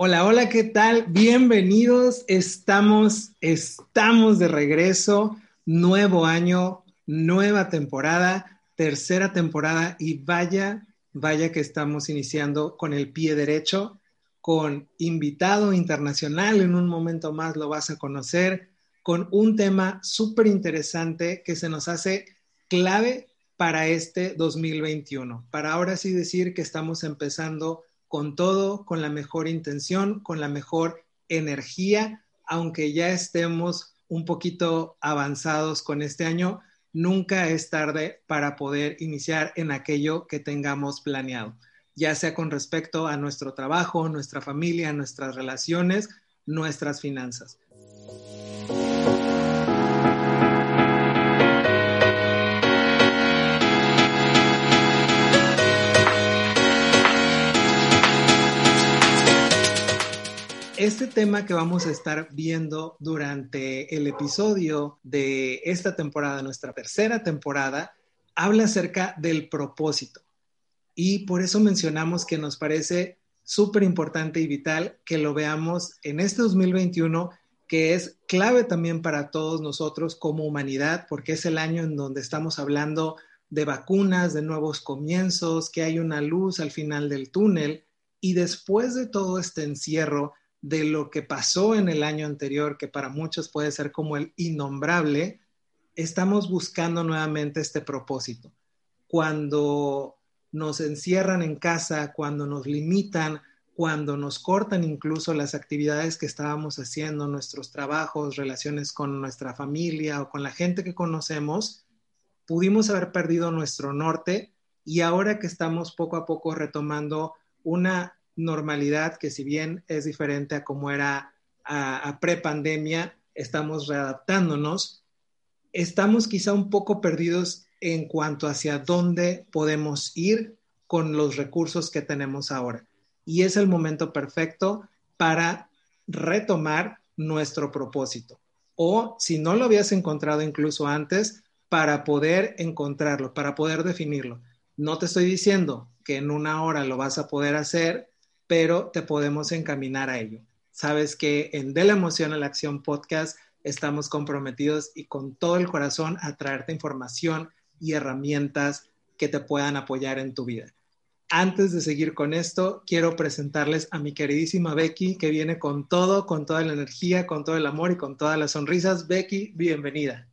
Hola, hola, ¿qué tal? Bienvenidos. Estamos, estamos de regreso. Nuevo año, nueva temporada, tercera temporada y vaya, vaya que estamos iniciando con el pie derecho, con invitado internacional. En un momento más lo vas a conocer, con un tema súper interesante que se nos hace clave para este 2021. Para ahora sí decir que estamos empezando con todo, con la mejor intención, con la mejor energía, aunque ya estemos un poquito avanzados con este año, nunca es tarde para poder iniciar en aquello que tengamos planeado, ya sea con respecto a nuestro trabajo, nuestra familia, nuestras relaciones, nuestras finanzas. Este tema que vamos a estar viendo durante el episodio de esta temporada, nuestra tercera temporada, habla acerca del propósito. Y por eso mencionamos que nos parece súper importante y vital que lo veamos en este 2021, que es clave también para todos nosotros como humanidad, porque es el año en donde estamos hablando de vacunas, de nuevos comienzos, que hay una luz al final del túnel. Y después de todo este encierro, de lo que pasó en el año anterior, que para muchos puede ser como el innombrable, estamos buscando nuevamente este propósito. Cuando nos encierran en casa, cuando nos limitan, cuando nos cortan incluso las actividades que estábamos haciendo, nuestros trabajos, relaciones con nuestra familia o con la gente que conocemos, pudimos haber perdido nuestro norte y ahora que estamos poco a poco retomando una normalidad que si bien es diferente a como era a, a pre-pandemia, estamos readaptándonos, estamos quizá un poco perdidos en cuanto hacia dónde podemos ir con los recursos que tenemos ahora. Y es el momento perfecto para retomar nuestro propósito. O si no lo habías encontrado incluso antes, para poder encontrarlo, para poder definirlo. No te estoy diciendo que en una hora lo vas a poder hacer, pero te podemos encaminar a ello. Sabes que en De la Emoción a la Acción Podcast estamos comprometidos y con todo el corazón a traerte información y herramientas que te puedan apoyar en tu vida. Antes de seguir con esto, quiero presentarles a mi queridísima Becky, que viene con todo, con toda la energía, con todo el amor y con todas las sonrisas. Becky, bienvenida.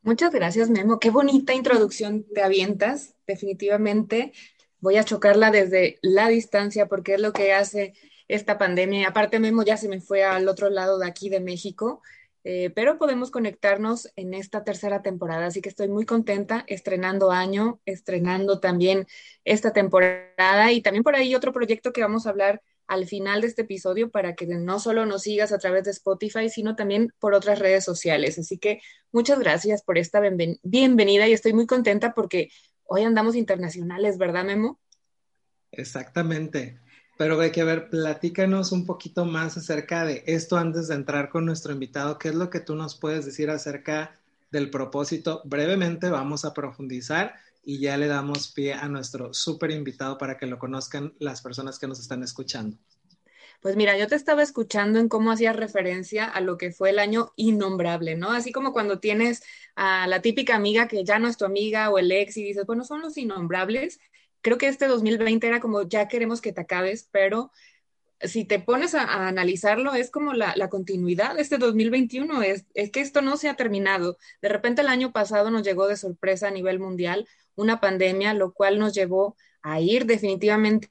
Muchas gracias, Memo. Qué bonita introducción te avientas, definitivamente voy a chocarla desde la distancia porque es lo que hace esta pandemia. Aparte, Memo ya se me fue al otro lado de aquí de México, eh, pero podemos conectarnos en esta tercera temporada. Así que estoy muy contenta estrenando año, estrenando también esta temporada y también por ahí otro proyecto que vamos a hablar al final de este episodio para que no solo nos sigas a través de Spotify, sino también por otras redes sociales. Así que muchas gracias por esta bienvenida y estoy muy contenta porque hoy andamos internacionales, ¿verdad, Memo? Exactamente. Pero hay que ver, platícanos un poquito más acerca de esto antes de entrar con nuestro invitado. ¿Qué es lo que tú nos puedes decir acerca del propósito? Brevemente vamos a profundizar y ya le damos pie a nuestro súper invitado para que lo conozcan las personas que nos están escuchando. Pues mira, yo te estaba escuchando en cómo hacías referencia a lo que fue el año innombrable, ¿no? Así como cuando tienes a la típica amiga que ya no es tu amiga o el ex y dices, bueno, son los innombrables. Creo que este 2020 era como, ya queremos que te acabes, pero si te pones a, analizarlo, es como la, continuidad de este 2021, es, es que esto no se ha terminado. De repente el año pasado nos llegó de sorpresa a nivel mundial una pandemia, lo cual nos llevó a ir definitivamente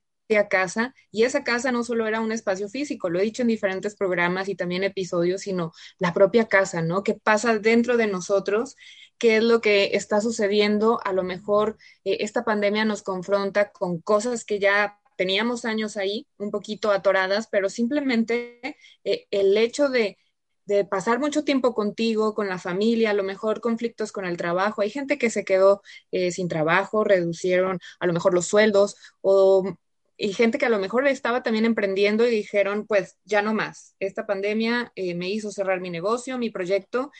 casa y esa casa no solo era un espacio físico, lo he dicho en diferentes programas y también episodios, sino la propia casa, ¿no? ¿Qué pasa dentro de nosotros? ¿Qué es lo que está sucediendo? A lo mejor eh, esta pandemia nos confronta con cosas que ya teníamos años ahí, un poquito atoradas, pero simplemente eh, el hecho de de pasar mucho tiempo contigo, con la familia, a lo mejor conflictos con el trabajo. Hay gente que se quedó eh, sin trabajo, reducieron a lo mejor los sueldos o y gente que a lo mejor estaba también emprendiendo y dijeron, pues ya no más. Esta pandemia eh, me hizo cerrar mi negocio, mi proyecto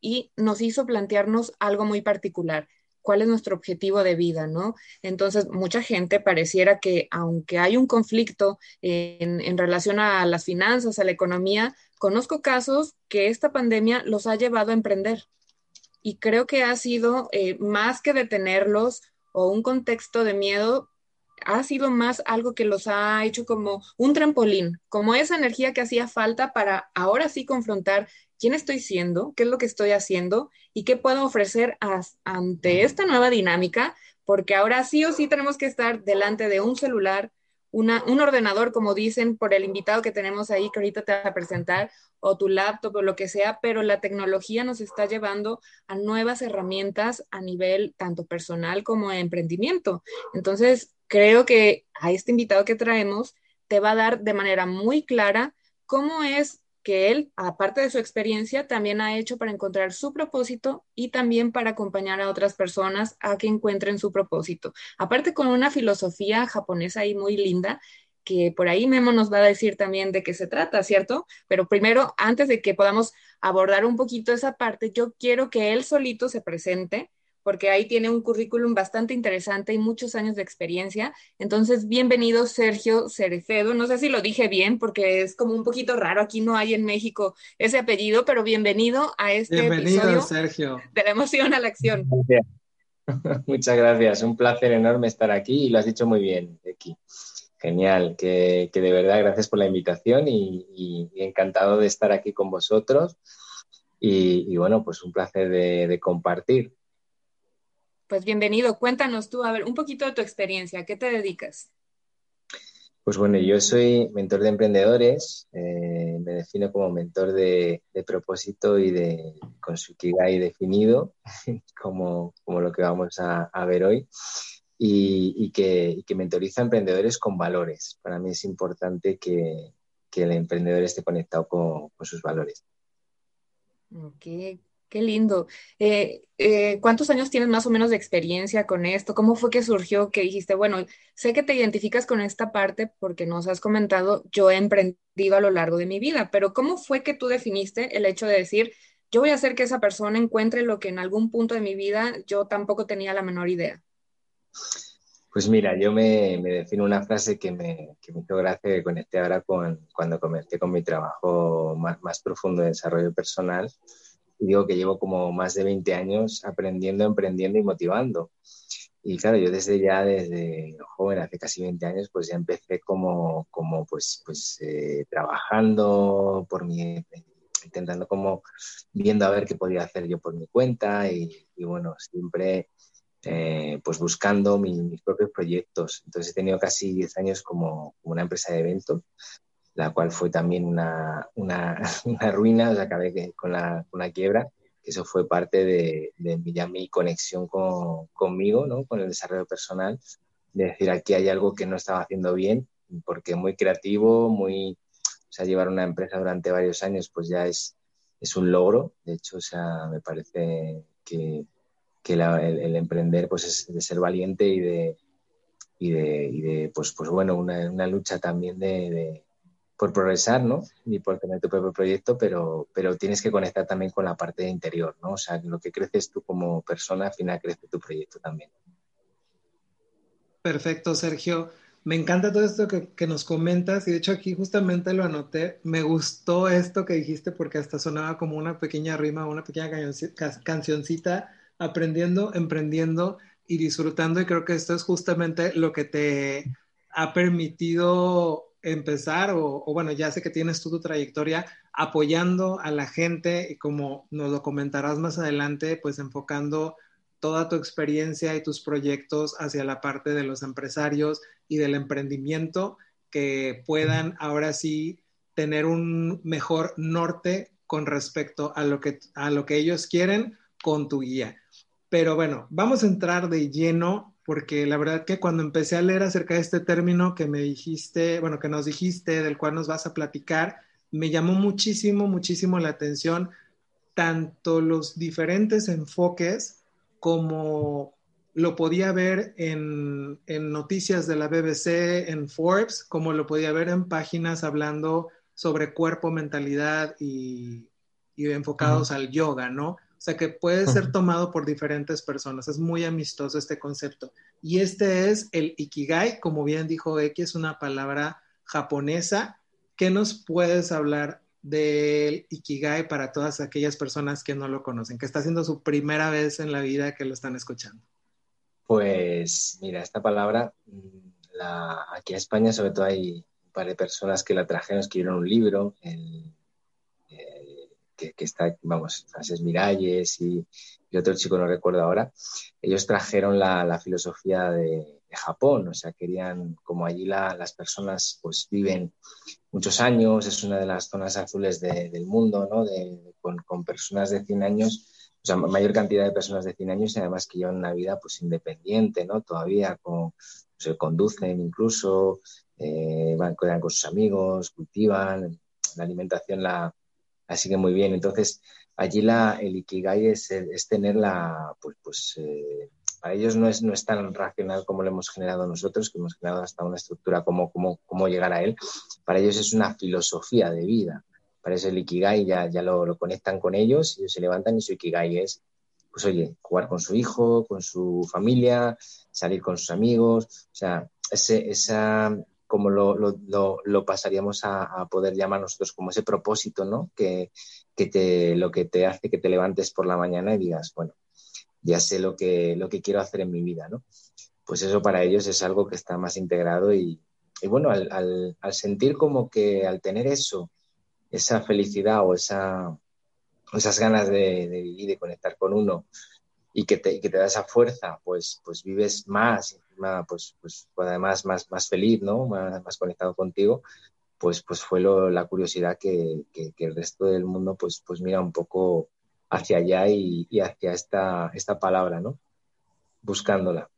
y nos hizo plantearnos algo muy particular. cuál es nuestro objetivo de vida, ¿no? Entonces, mucha gente pareciera que aunque hay un conflicto en, en relación a las finanzas, a la economía, conozco casos que esta pandemia los ha llevado a emprender. Y creo que ha sido eh, más que detenerlos o un contexto de miedo, ha sido más algo que los ha hecho como un trampolín, como esa energía que hacía falta para ahora sí confrontar quién estoy siendo, qué es lo que estoy haciendo y qué puedo ofrecer ante esta nueva dinámica, porque ahora sí o sí tenemos que estar delante de un celular, un ordenador, como dicen por el invitado que tenemos ahí, que ahorita te va a presentar, o tu laptop o lo que sea, pero la tecnología nos está llevando a nuevas herramientas a nivel tanto personal como de emprendimiento. Entonces, creo que a este invitado que traemos te va a dar de manera muy clara cómo es que él, aparte de su experiencia, también ha hecho para encontrar su propósito y también para acompañar a otras personas a que encuentren su propósito. Aparte con una filosofía japonesa ahí muy linda, que por ahí Memo nos va a decir también de qué se trata, ¿cierto? Pero primero, antes de que podamos abordar un poquito esa parte, yo quiero que él solito se presente porque ahí tiene un currículum bastante interesante y muchos años de experiencia. Entonces, bienvenido Sergio Cerecedo. No sé si lo dije bien porque es como un poquito raro, aquí no hay en México ese apellido, pero bienvenido a este bienvenido, episodio Sergio. de la emoción a la acción. Muchas gracias, un placer enorme estar aquí y lo has dicho muy bien, aquí. Genial, que, de verdad gracias por la invitación y, encantado de estar aquí con vosotros. Y, bueno, pues un placer de compartir. Pues bienvenido, cuéntanos tú, a ver, un poquito de tu experiencia, ¿a qué te dedicas? Pues bueno, yo soy mentor de emprendedores, eh, me defino como mentor de, propósito y de con su Kigai definido, como, como lo que vamos a, ver hoy, y, que, que, mentoriza a emprendedores con valores. Para mí es importante que, el emprendedor esté conectado con, con sus valores. Ok, Qué lindo. Eh, eh, ¿Cuántos años tienes más o menos de experiencia con esto? ¿Cómo fue que surgió que dijiste, bueno, sé que te identificas con esta parte porque nos has comentado, yo he emprendido a lo largo de mi vida, pero ¿cómo fue que tú definiste el hecho de decir, yo voy a hacer que esa persona encuentre lo que en algún punto de mi vida yo tampoco tenía la menor idea? Pues mira, yo me, defino una frase que me, que me hizo gracia que conecté ahora con, cuando comencé con mi trabajo más, más profundo de desarrollo personal digo que llevo como más de 20 años aprendiendo, emprendiendo y motivando. Y claro, yo desde ya, desde joven, hace casi 20 años, pues ya empecé como, como pues, pues eh, trabajando por mi, intentando como viendo a ver qué podía hacer yo por mi cuenta y, bueno, siempre eh, pues buscando mis propios proyectos. Entonces he tenido casi 10 años como, como una empresa de eventos la cual fue también una, una, una ruina, o sea, acabé con la, la quiebra, que eso fue parte de, de mi, conexión con, conmigo, ¿no? con el desarrollo personal, de decir, aquí hay algo que no estaba haciendo bien, porque muy creativo, muy, o sea, llevar una empresa durante varios años, pues ya es, es un logro, de hecho, o sea, me parece que, que el, emprender, pues es de ser valiente y de, y de, y de pues, pues bueno, una, una lucha también de por progresar, ¿no? Ni por tener tu propio proyecto, pero, pero tienes que conectar también con la parte interior, ¿no? O sea, lo que creces tú como persona, al final crece tu proyecto también. Perfecto, Sergio. Me encanta todo esto que, nos comentas y de hecho aquí justamente lo anoté. Me gustó esto que dijiste porque hasta sonaba como una pequeña rima, una pequeña cancioncita, aprendiendo, emprendiendo y disfrutando y creo que esto es justamente lo que te ha permitido empezar, o, bueno, ya sé que tienes tú tu trayectoria apoyando a la gente y como nos lo comentarás más adelante, pues enfocando toda tu experiencia y tus proyectos hacia la parte de los empresarios y del emprendimiento que puedan ahora sí tener un mejor norte con respecto a lo que, a lo que ellos quieren con tu guía. Pero bueno, vamos a entrar de lleno porque la verdad que cuando empecé a leer acerca de este término que me dijiste, bueno, que nos dijiste, del cual nos vas a platicar, me llamó muchísimo, muchísimo la atención tanto los diferentes enfoques como lo podía ver en, noticias de la BBC, en Forbes, como lo podía ver en páginas hablando sobre cuerpo, mentalidad y, enfocados al yoga, ¿no? O sea que puede ser tomado por diferentes personas. Es muy amistoso este concepto. Y este es el Ikigai, como bien dijo Eki, es una palabra japonesa. ¿Qué nos puedes hablar del Ikigai para todas aquellas personas que no lo conocen, que está haciendo su primera vez en la vida que lo están escuchando? Pues mira, esta palabra, mm, aquí en España sobre todo hay un par de personas que la trajeron, escribieron un libro, eh, que, está, vamos, Frances Miralles y, otro chico, no recuerdo ahora, ellos trajeron la, filosofía de, Japón, o sea, querían, como allí las personas pues viven muchos años, es una de las zonas azules del mundo, ¿no? con, con, personas de 100 años, o sea, mayor cantidad de personas de 100 años y además que llevan una vida pues independiente, ¿no? Todavía con, se conducen incluso, eh, van, con sus amigos, cultivan, la alimentación la, la siguen muy bien. Entonces, allí la, el Ikigai es, es tener pues, pues eh, para ellos no es, no es tan racional como lo hemos generado nosotros, que hemos generado hasta una estructura como cómo llegar a él. Para ellos es una filosofía de vida parece el Ikigai ya, ya lo, conectan con ellos, ellos se levantan y su Ikigai es, pues oye, jugar con su hijo, con su familia, salir con sus amigos, o sea, ese, esa, como lo, lo, lo, pasaríamos a, poder llamar nosotros como ese propósito, ¿no? Que, que te, lo que te hace que te levantes por la mañana y digas, bueno, ya sé lo que, lo que quiero hacer en mi vida, ¿no? Pues eso para ellos es algo que está más integrado y, y bueno, al, al, al sentir como que al tener eso, esa felicidad o esa, esas ganas de, vivir, de conectar con uno y que te, que te da esa fuerza, pues, pues vives más, pues, pues, pues, además más, más feliz, ¿no? Más, conectado contigo, pues, pues fue la curiosidad que, el resto del mundo pues, pues mira un poco hacia allá y, y hacia esta, esta palabra, ¿no? Buscándola.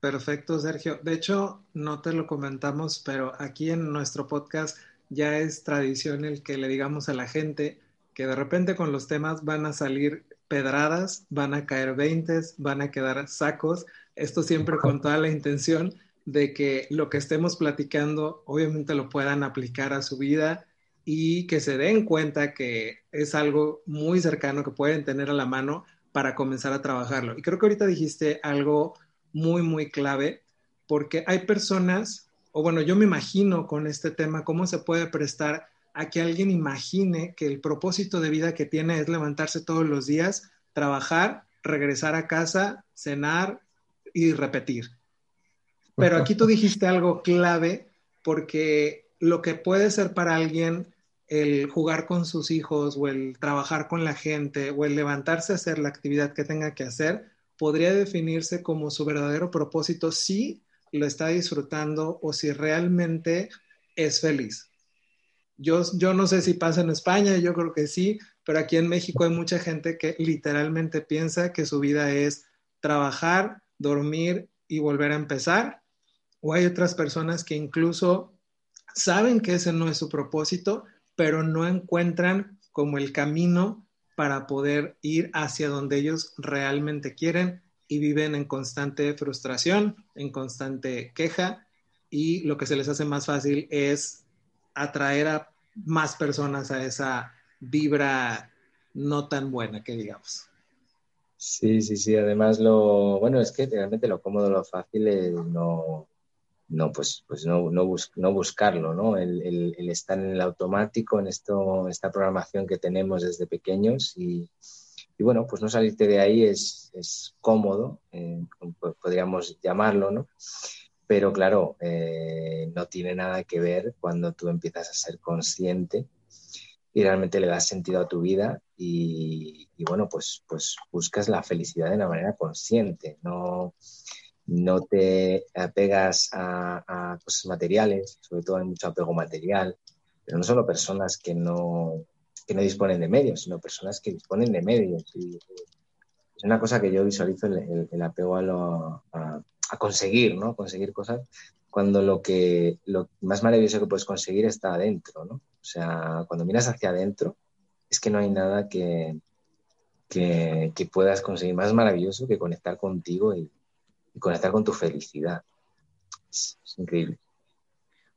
Perfecto, Sergio. De hecho, no te lo comentamos, pero aquí en nuestro podcast ya es tradición el que le digamos a la gente que de repente con los temas van a salir pedradas, van a caer veintes, van a quedar sacos. Esto siempre con toda la intención de que lo que estemos platicando obviamente lo puedan aplicar a su vida y que se den cuenta que es algo muy cercano que pueden tener a la mano para comenzar a trabajarlo. Y creo que ahorita dijiste algo muy, muy clave, porque hay personas o bueno, yo me imagino con este tema cómo se puede prestar a que alguien imagine que el propósito de vida que tiene es levantarse todos los días, trabajar, regresar a casa, cenar y repetir. Pero aquí tú dijiste algo clave porque lo que puede ser para alguien el jugar con sus hijos o el trabajar con la gente o el levantarse a hacer la actividad que tenga que hacer podría definirse como su verdadero propósito si lo está disfrutando o si realmente es feliz. Yo, yo no sé si pasa en España, yo creo que sí, pero aquí en México hay mucha gente que literalmente piensa que su vida es trabajar, dormir y volver a empezar. O hay otras personas que incluso saben que ese no es su propósito, pero no encuentran como el camino para poder ir hacia donde ellos realmente quieren y viven en constante frustración, en constante queja y lo que se les hace más fácil es atraer a más personas a esa vibra no tan buena que digamos. Sí, sí, sí. Además, lo bueno es que realmente lo cómodo, lo fácil es no, no pues, pues no, no, no buscarlo, ¿no? El, el, el, estar en el automático, en esto, esta programación que tenemos desde pequeños y, y bueno, pues no salirte de ahí es, es cómodo, eh, podríamos llamarlo, ¿no? Pero claro, eh, no tiene nada que ver cuando tú empiezas a ser consciente y realmente le das sentido a tu vida y, bueno, pues, pues buscas la felicidad de una manera consciente, no, no te apegas a, a cosas materiales, sobre todo hay mucho apego material, pero no solo personas que no, que no disponen de medios, sino personas que disponen de medios. Y es una cosa que yo visualizo el, apego a, a, conseguir, ¿no? Conseguir cosas cuando lo que lo más maravilloso que puedes conseguir está adentro, ¿no? O sea, cuando miras hacia adentro, es que no hay nada que, que, puedas conseguir más maravilloso que conectar contigo y, conectar con tu felicidad. es increíble.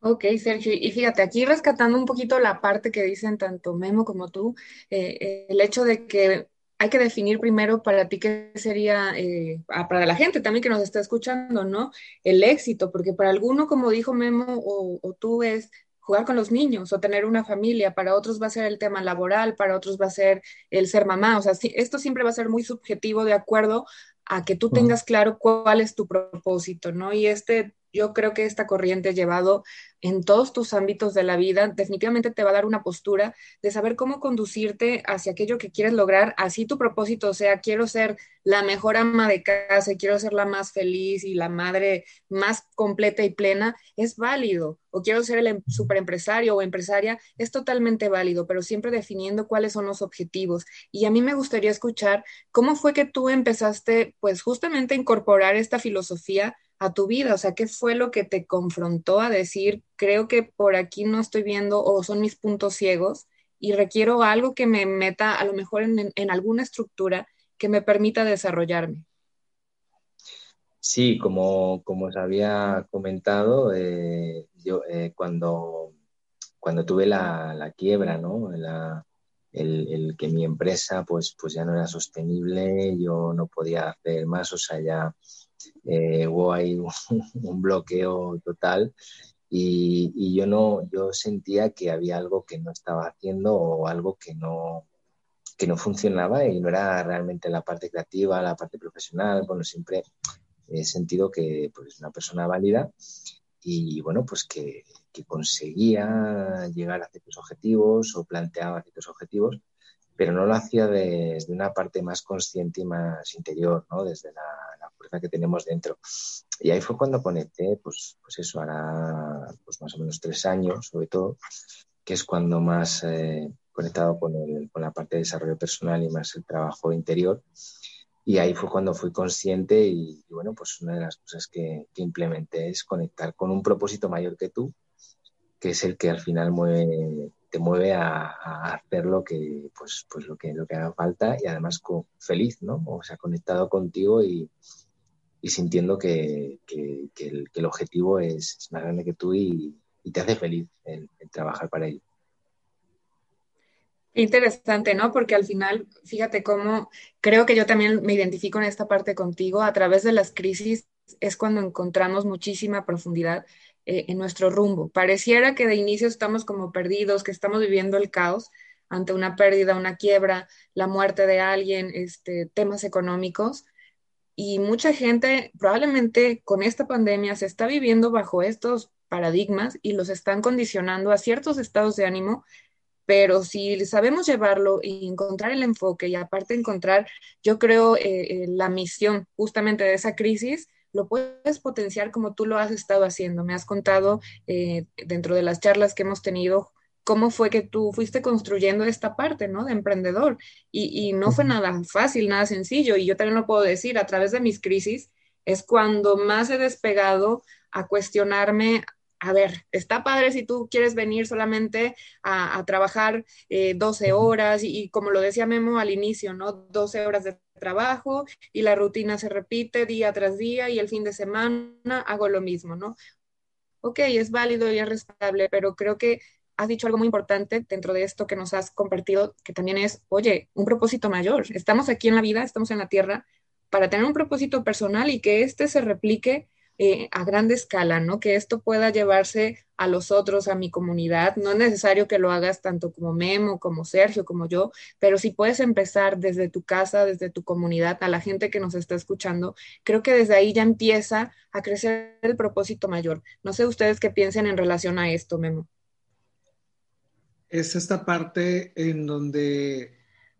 Ok, Sergio, y fíjate, aquí rescatando un poquito la parte que dicen tanto Memo como tú, eh, el hecho de que hay que definir primero para ti qué sería, eh, para la gente también que nos está escuchando, ¿no? El éxito, porque para alguno, como dijo Memo o, o tú, es jugar con los niños o tener una familia, para otros va a ser el tema laboral, para otros va a ser el ser mamá, o sea, esto siempre va a ser muy subjetivo de acuerdo a que tú tengas claro cuál es tu propósito, ¿no? Y este yo creo que esta corriente llevado en todos tus ámbitos de la vida definitivamente te va a dar una postura de saber cómo conducirte hacia aquello que quieres lograr, así tu propósito sea, quiero ser la mejor ama de casa, quiero ser la más feliz y la madre más completa y plena, es válido, o quiero ser el em, superempresario o empresaria, es totalmente válido, pero siempre definiendo cuáles son los objetivos. Y a mí me gustaría escuchar cómo fue que tú empezaste, pues justamente a incorporar esta filosofía a tu vida? O sea, ¿qué fue lo que te confrontó a decir, creo que por aquí no estoy viendo o son mis puntos ciegos y requiero algo que me meta a lo mejor en, alguna estructura que me permita desarrollarme? Sí, como, como os había comentado, eh, yo eh, cuando, cuando tuve la, quiebra, ¿no? el, que mi empresa pues, pues ya no era sostenible, yo no podía hacer más, o sea, ya eh, hubo ahí un, bloqueo total y, yo no, yo sentía que había algo que no estaba haciendo o algo que no, que no funcionaba y no era realmente la parte creativa, la parte profesional. Bueno, siempre he sentido que pues, una persona válida y bueno, pues que, que conseguía llegar a ciertos objetivos o planteaba ciertos objetivos, pero no lo hacía desde una parte más consciente y más interior, ¿no? Desde la, que tenemos dentro. Y ahí fue cuando conecté, pues, pues eso, hará pues más o menos tres años, sobre todo, que es cuando más eh, conectado con, el, con la parte de desarrollo personal y más el trabajo interior. Y ahí fue cuando fui consciente y, bueno, pues una de las cosas que, que, implementé es conectar con un propósito mayor que tú, que es el que al final mueve, te mueve a, hacer lo que, pues, pues lo que, lo que haga falta y además con, feliz, ¿no? O sea, conectado contigo y, y sintiendo que, que, el, objetivo es, más grande que tú y, te hace feliz el, trabajar para ello. Interesante, ¿no? Porque al final, fíjate cómo creo que yo también me identifico en esta parte contigo. A través de las crisis es cuando encontramos muchísima profundidad eh, en nuestro rumbo. Pareciera que de inicio estamos como perdidos, que estamos viviendo el caos ante una pérdida, una quiebra, la muerte de alguien, este, temas económicos. Y mucha gente probablemente con esta pandemia se está viviendo bajo estos paradigmas y los están condicionando a ciertos estados de ánimo, pero si sabemos llevarlo y encontrar el enfoque y aparte encontrar, yo creo, eh, eh, la misión justamente de esa crisis, lo puedes potenciar como tú lo has estado haciendo. Me has contado eh, dentro de las charlas que hemos tenido cómo fue que tú fuiste construyendo esta parte, ¿no? De emprendedor. Y, no fue nada fácil, nada sencillo. Y yo también lo puedo decir, a través de mis crisis es cuando más he despegado a cuestionarme a ver, está padre si tú quieres venir solamente a, trabajar 12 eh, horas y, como lo decía Memo al inicio, ¿no? 12 horas de trabajo y la rutina se repite día tras día y el fin de semana hago lo mismo, ¿no? Ok, es válido y es respetable, pero creo que has dicho algo muy importante dentro de esto que nos has compartido, que también es, oye, un propósito mayor. Estamos aquí en la vida, estamos en la tierra para tener un propósito personal y que éste se replique eh, a grande escala, ¿no? Que esto pueda llevarse a los otros, a mi comunidad. No es necesario que lo hagas tanto como Memo, como Sergio, como yo, pero si puedes empezar desde tu casa, desde tu comunidad, a la gente que nos está escuchando, creo que desde ahí ya empieza a crecer el propósito mayor. No sé ustedes qué piensen en relación a esto, Memo. Es esta parte en donde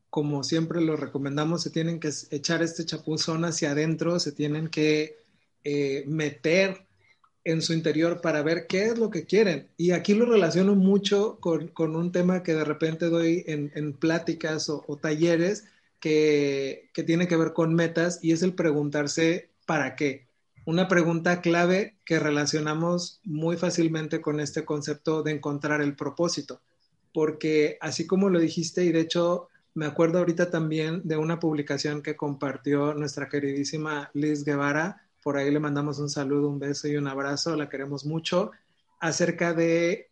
como siempre lo recomendamos, se tienen que echar este chapuzón hacia adentro, se tienen que eh, meter en su interior para ver qué es lo que quieren. Y aquí lo relaciono mucho con, un tema que de repente doy en, pláticas o, talleres que, que, tiene que ver con metas y es el preguntarse para qué. Una pregunta clave que relacionamos muy fácilmente con este concepto de encontrar el propósito. Porque así como lo dijiste, y de hecho me acuerdo ahorita también de una publicación que compartió nuestra queridísima Liz Guevara, por ahí le mandamos un saludo, un beso y un abrazo, la queremos mucho, acerca de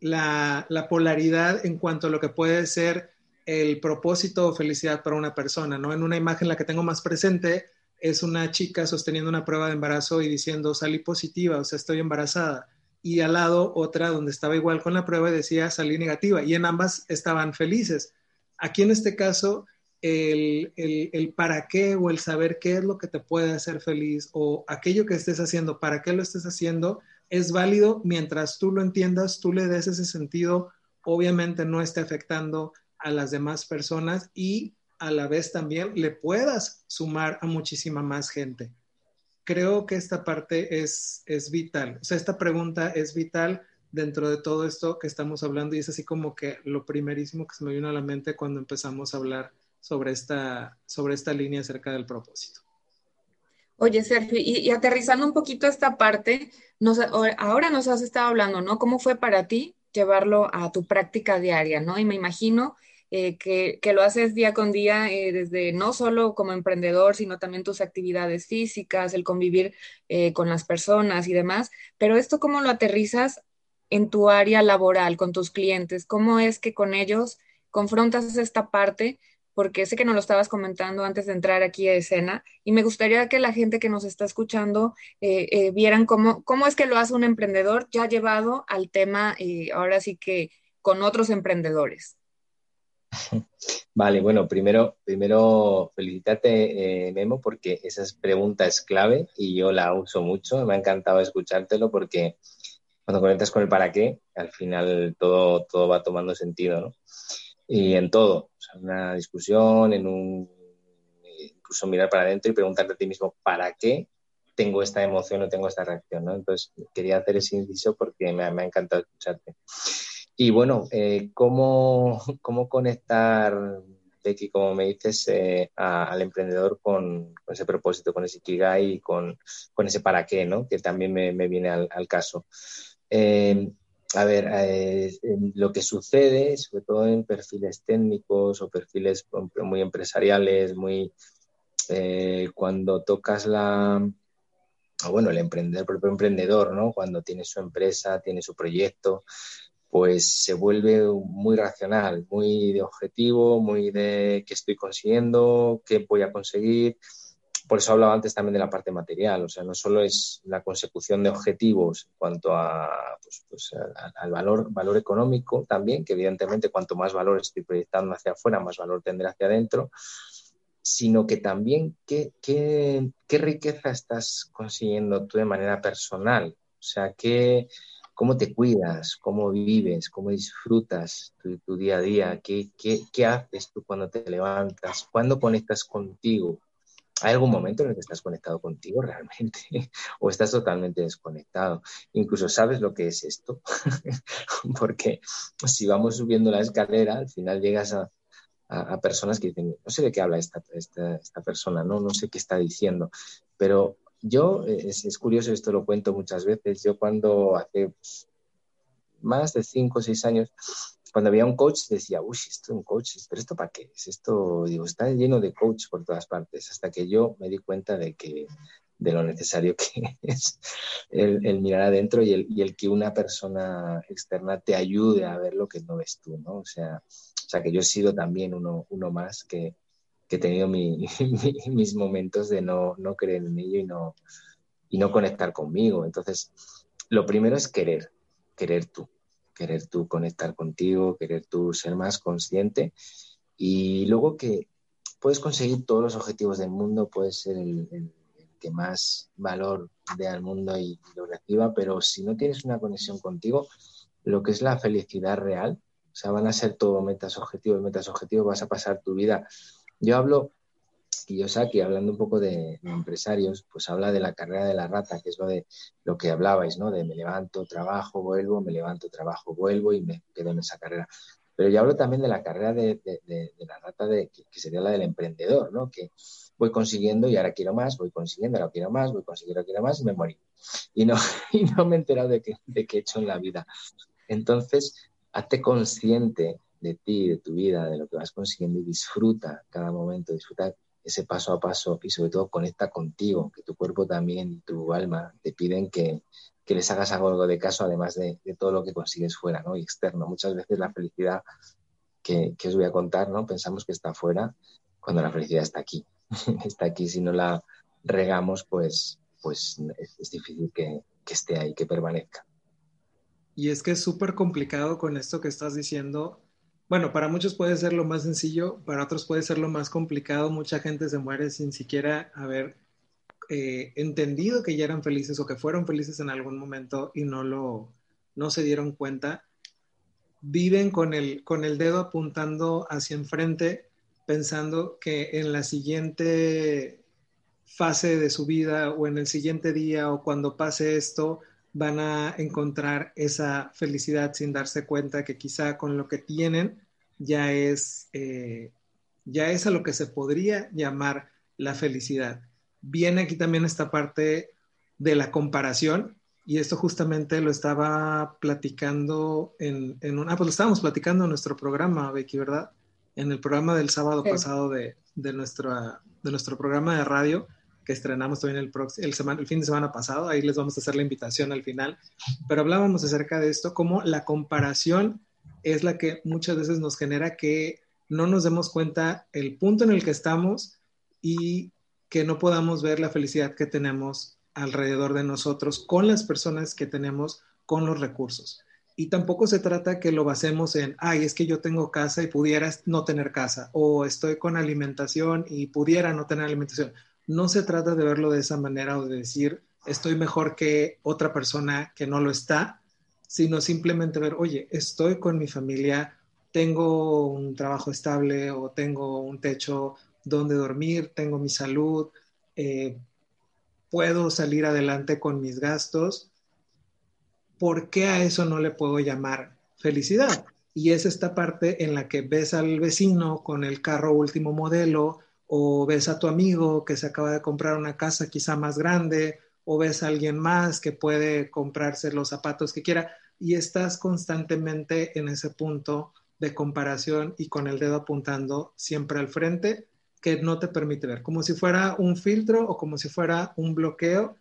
la, polaridad en cuanto a lo que puede ser el propósito o felicidad para una persona, ¿no? En una imagen la que tengo más presente es una chica sosteniendo una prueba de embarazo y diciendo salí positiva, o sea, estoy embarazada. Y al lado otra donde estaba igual con la prueba y decía salí negativa. Y en ambas estaban felices. Aquí en este caso, el, el, para qué o el saber qué es lo que te puede hacer feliz o aquello que estés haciendo, para qué lo estés haciendo, es válido mientras tú lo entiendas, tú le des ese sentido, obviamente no esté afectando a las demás personas y a la vez también le puedas sumar a muchísima más gente. Creo que esta parte es, es vital, o sea, esta pregunta es vital dentro de todo esto que estamos hablando y es así como que lo primerísimo que se me vino a la mente cuando empezamos a hablar sobre esta, sobre esta línea acerca del propósito. Oye, Sergio, y, aterrizando un poquito esta parte, ahora nos has estado hablando, ¿no? ¿Cómo fue para ti llevarlo a tu práctica diaria, ¿no? Y me imagino eh, que, lo haces día con día eh, desde no solo como emprendedor, sino también tus actividades físicas, el convivir eh, con las personas y demás. Pero esto, ¿cómo lo aterrizas en tu área laboral, con tus clientes? ¿Cómo es que con ellos confrontas esta parte porque sé que nos lo estabas comentando antes de entrar aquí a escena y me gustaría que la gente que nos está escuchando vieran cómo, cómo es que lo hace un emprendedor ya llevado al tema, ahora sí que con otros emprendedores. Vale, bueno, primero, primero felicitarte, eh, Memo, porque esa pregunta es clave y yo la uso mucho. Me ha encantado escuchártelo porque cuando conectas con el para qué, al final todo, todo va tomando sentido, ¿no? y en todo, en una discusión, en un incluso mirar para adentro y preguntarte a ti mismo para qué tengo esta emoción o tengo esta reacción, ¿no? Entonces quería hacer ese inciso porque me, ha encantado escucharte. Y bueno, eh, ¿cómo, ¿cómo, conectar, Becky, como me dices, eh, al emprendedor con, ese propósito, con ese Ikigai y con, con ese para qué, ¿no? Que también me, me viene al, caso. Eh, a ver, lo que sucede, sobre todo en perfiles técnicos o perfiles muy empresariales, muy cuando tocas la, bueno, el emprendedor, el propio emprendedor, ¿no? Cuando tiene su empresa, tiene su proyecto, pues se vuelve muy racional, muy de objetivo, muy de qué estoy consiguiendo, qué voy a conseguir. Por eso hablaba antes también de la parte material, o sea, no solo es la consecución de objetivos en cuanto a, pues, pues, al valor, valor económico también, que evidentemente cuanto más valor estoy proyectando hacia afuera, más valor tendré hacia adentro, sino que también qué, qué, qué riqueza estás consiguiendo tú de manera personal, o sea, qué, cómo te cuidas, cómo vives, cómo disfrutas tu, día a día, qué, qué, qué haces tú cuando te levantas, cuándo conectas contigo ¿Hay algún momento en el que estás conectado contigo realmente? ¿O estás totalmente desconectado? Incluso sabes lo que es esto. Porque si vamos subiendo la escalera, al final llegas a, personas que dicen, no sé de qué habla esta, esta, persona, ¿no? no sé qué está diciendo. Pero yo, es, es, curioso, esto lo cuento muchas veces, yo cuando hace pues, más de cinco o seis años cuando había un coach decía, uy, esto es un coach, pero esto para qué es esto, digo, está lleno de coach por todas partes, hasta que yo me di cuenta de que de lo necesario que es el, mirar adentro y el, y el, que una persona externa te ayude a ver lo que no ves tú, ¿no? O sea, o sea que yo he sido también uno, uno más que, que he tenido mi, mis momentos de no, no creer en ello y no, y no conectar conmigo. Entonces, lo primero es querer, querer tú querer tú conectar contigo, querer tú ser más consciente y luego que puedes conseguir todos los objetivos del mundo, puedes ser el, que más valor dé al mundo y, lo reciba, pero si no tienes una conexión contigo, lo que es la felicidad real, o sea, van a ser todo metas objetivos, metas objetivos, vas a pasar tu vida. Yo hablo Kiyosaki, hablando un poco de, empresarios, pues habla de la carrera de la rata, que es lo de lo que hablabais, ¿no? De me levanto, trabajo, vuelvo, me levanto, trabajo, vuelvo y me quedo en esa carrera. Pero yo hablo también de la carrera de, la rata, de, que, sería la del emprendedor, ¿no? Que voy consiguiendo y ahora quiero más, voy consiguiendo, ahora quiero más, voy consiguiendo, quiero más y me morí. Y no, y no me he enterado de qué he hecho en la vida. Entonces, hazte consciente de ti, de tu vida, de lo que vas consiguiendo y disfruta cada momento, disfruta ese paso a paso y sobre todo conecta contigo, que tu cuerpo también tu alma te piden que, les hagas algo de caso, además de, todo lo que consigues fuera ¿no? y externo. Muchas veces la felicidad ¿qué, os voy a contar? ¿no? Pensamos que está afuera cuando la felicidad está aquí. está aquí, si no la regamos, pues, pues es, difícil que, que esté ahí, que permanezca. Y es que es súper complicado con esto que estás diciendo. Bueno, para muchos puede ser lo más sencillo, para otros puede ser lo más complicado. Mucha gente se muere sin siquiera haber eh, entendido que ya eran felices o que fueron felices en algún momento y no lo, no se dieron cuenta. Viven con el, con el dedo apuntando hacia enfrente, pensando que en la siguiente fase de su vida o en el siguiente día o cuando pase esto, van a encontrar esa felicidad sin darse cuenta que quizá con lo que tienen ya es, eh, ya es a lo que se podría llamar la felicidad. Viene aquí también esta parte de la comparación y esto justamente lo estaba platicando en, en un, ah, pues lo estábamos platicando en nuestro programa, Becky, ¿verdad? En el programa del sábado pasado de, de, nuestra, de nuestro programa de radio que estrenamos también el, el, el, fin de semana pasado, ahí les vamos a hacer la invitación al final, pero hablábamos acerca de esto, como la comparación es la que muchas veces nos genera que no nos demos cuenta el punto en el que estamos y que no podamos ver la felicidad que tenemos alrededor de nosotros con las personas que tenemos, con los recursos. Y tampoco se trata que lo basemos en, ay, es que yo tengo casa y pudiera no tener casa, o estoy con alimentación y pudiera no tener alimentación no se trata de verlo de esa manera o de decir estoy mejor que otra persona que no lo está, sino simplemente ver, oye, estoy con mi familia, tengo un trabajo estable o tengo un techo donde dormir, tengo mi salud, eh, puedo salir adelante con mis gastos. ¿Por qué a eso no le puedo llamar felicidad? Y es esta parte en la que ves al vecino con el carro último modelo, o ves a tu amigo que se acaba de comprar una casa quizá más grande, o ves a alguien más que puede comprarse los zapatos que quiera, y estás constantemente en ese punto de comparación y con el dedo apuntando siempre al frente que no te permite ver, como si fuera un filtro o como si fuera un bloqueo,